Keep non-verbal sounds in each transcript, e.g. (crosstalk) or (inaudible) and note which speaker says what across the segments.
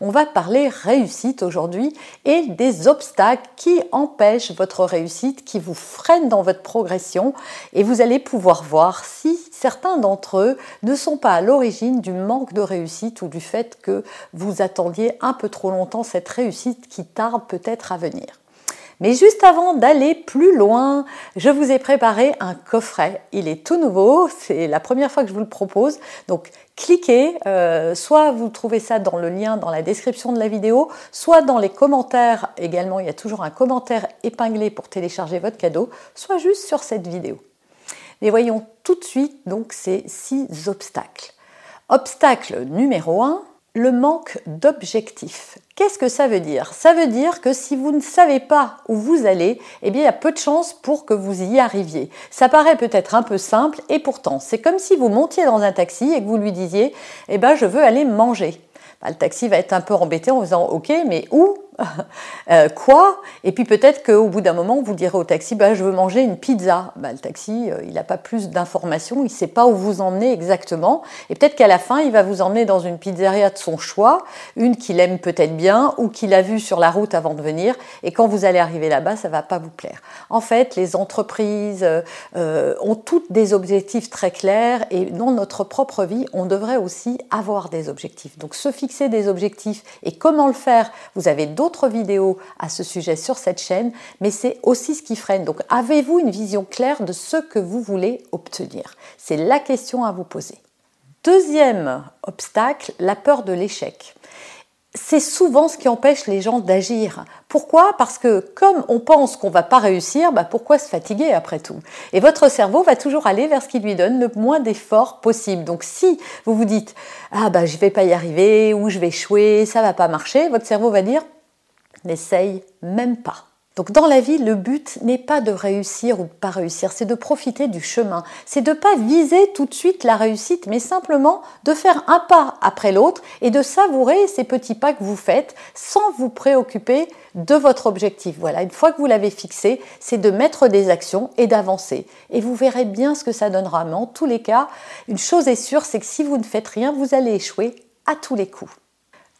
Speaker 1: On va parler réussite aujourd'hui et des obstacles qui empêchent votre réussite, qui vous freinent dans votre progression et vous allez pouvoir voir si certains d'entre eux ne sont pas à l'origine du manque de réussite ou du fait que vous attendiez un peu trop longtemps cette réussite qui tarde peut-être à venir. Mais juste avant d'aller plus loin, je vous ai préparé un coffret. Il est tout nouveau, c'est la première fois que je vous le propose. Donc cliquez, euh, soit vous trouvez ça dans le lien dans la description de la vidéo, soit dans les commentaires également, il y a toujours un commentaire épinglé pour télécharger votre cadeau, soit juste sur cette vidéo. Mais voyons tout de suite donc ces six obstacles. Obstacle numéro 1, le manque d'objectifs. Qu'est-ce que ça veut dire? Ça veut dire que si vous ne savez pas où vous allez, eh bien il y a peu de chances pour que vous y arriviez. Ça paraît peut-être un peu simple et pourtant, c'est comme si vous montiez dans un taxi et que vous lui disiez "Eh ben je veux aller manger." Bah, le taxi va être un peu embêté en vous "OK, mais où (laughs) Euh, quoi? Et puis peut-être qu'au bout d'un moment, vous direz au taxi, bah, je veux manger une pizza. Bah, le taxi, euh, il n'a pas plus d'informations, il ne sait pas où vous emmener exactement. Et peut-être qu'à la fin, il va vous emmener dans une pizzeria de son choix, une qu'il aime peut-être bien ou qu'il a vue sur la route avant de venir. Et quand vous allez arriver là-bas, ça ne va pas vous plaire. En fait, les entreprises euh, ont toutes des objectifs très clairs et dans notre propre vie, on devrait aussi avoir des objectifs. Donc se fixer des objectifs et comment le faire, vous avez d'autres d'autres vidéos à ce sujet sur cette chaîne, mais c'est aussi ce qui freine. Donc avez-vous une vision claire de ce que vous voulez obtenir? C'est la question à vous poser. Deuxième obstacle, la peur de l'échec c'est souvent ce qui empêche les gens d'agir. Pourquoi? Parce que comme on pense qu'on va pas réussir, bah pourquoi se fatiguer après tout? Et votre cerveau va toujours aller vers ce qui lui donne le moins d'efforts possible. Donc si vous vous dites ah bah je vais pas y arriver ou je vais échouer, ça va pas marcher, votre cerveau va dire n'essaye même pas. Donc dans la vie, le but n'est pas de réussir ou de pas réussir, c'est de profiter du chemin. C'est de pas viser tout de suite la réussite, mais simplement de faire un pas après l'autre et de savourer ces petits pas que vous faites sans vous préoccuper de votre objectif. Voilà, une fois que vous l'avez fixé, c'est de mettre des actions et d'avancer. Et vous verrez bien ce que ça donnera. Mais en tous les cas, une chose est sûre, c'est que si vous ne faites rien, vous allez échouer à tous les coups.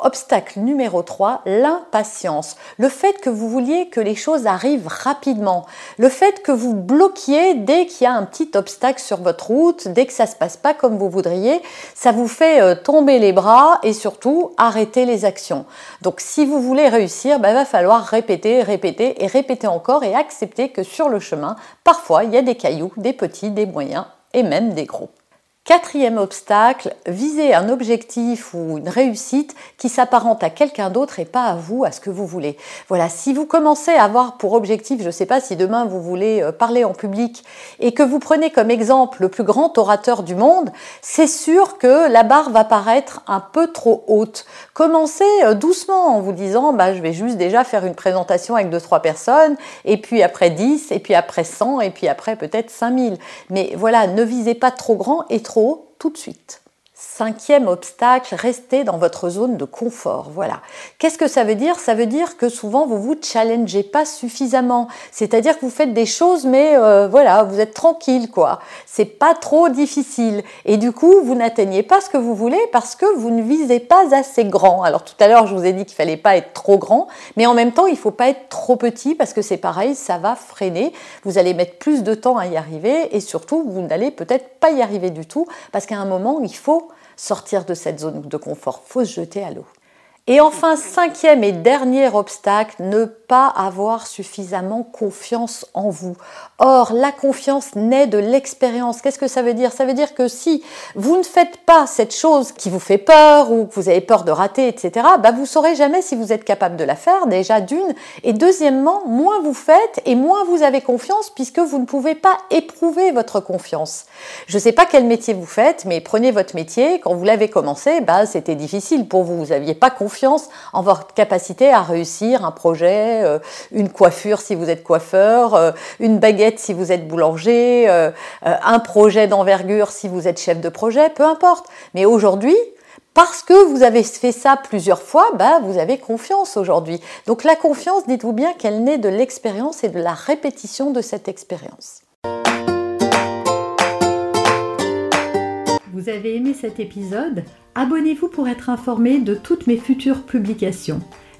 Speaker 1: Obstacle numéro 3, l'impatience. Le fait que vous vouliez que les choses arrivent rapidement. Le fait que vous bloquiez dès qu'il y a un petit obstacle sur votre route, dès que ça se passe pas comme vous voudriez, ça vous fait euh, tomber les bras et surtout arrêter les actions. Donc si vous voulez réussir, il ben, va falloir répéter, répéter et répéter encore et accepter que sur le chemin, parfois il y a des cailloux, des petits, des moyens et même des gros. Quatrième obstacle, viser un objectif ou une réussite qui s'apparente à quelqu'un d'autre et pas à vous, à ce que vous voulez. Voilà, si vous commencez à avoir pour objectif, je ne sais pas si demain vous voulez euh, parler en public et que vous prenez comme exemple le plus grand orateur du monde, c'est sûr que la barre va paraître un peu trop haute. Commencez euh, doucement en vous disant, bah, je vais juste déjà faire une présentation avec deux, trois personnes, et puis après 10, et puis après 100, et puis après peut-être 5000. Mais voilà, ne visez pas trop grand et trop tout de suite. Cinquième obstacle, restez dans votre zone de confort. Voilà. Qu'est-ce que ça veut dire? Ça veut dire que souvent vous vous challengez pas suffisamment. C'est-à-dire que vous faites des choses, mais euh, voilà, vous êtes tranquille, quoi. C'est pas trop difficile. Et du coup, vous n'atteignez pas ce que vous voulez parce que vous ne visez pas assez grand. Alors tout à l'heure, je vous ai dit qu'il fallait pas être trop grand, mais en même temps, il faut pas être trop petit parce que c'est pareil, ça va freiner. Vous allez mettre plus de temps à y arriver et surtout, vous n'allez peut-être pas y arriver du tout parce qu'à un moment, il faut sortir de cette zone de confort, faut se jeter à l'eau. Et enfin, cinquième et dernier obstacle, ne avoir suffisamment confiance en vous. Or, la confiance naît de l'expérience. Qu'est-ce que ça veut dire? Ça veut dire que si vous ne faites pas cette chose qui vous fait peur ou que vous avez peur de rater, etc., bah vous saurez jamais si vous êtes capable de la faire, déjà d'une. Et deuxièmement, moins vous faites et moins vous avez confiance puisque vous ne pouvez pas éprouver votre confiance. Je ne sais pas quel métier vous faites, mais prenez votre métier. Quand vous l'avez commencé, bah, c'était difficile pour vous. Vous n'aviez pas confiance en votre capacité à réussir un projet, euh, une coiffure si vous êtes coiffeur, euh, une baguette si vous êtes boulanger, euh, un projet d'envergure si vous êtes chef de projet, peu importe. Mais aujourd'hui, parce que vous avez fait ça plusieurs fois, bah, vous avez confiance aujourd'hui. Donc la confiance, dites-vous bien qu'elle naît de l'expérience et de la répétition de cette expérience.
Speaker 2: Vous avez aimé cet épisode? Abonnez-vous pour être informé de toutes mes futures publications.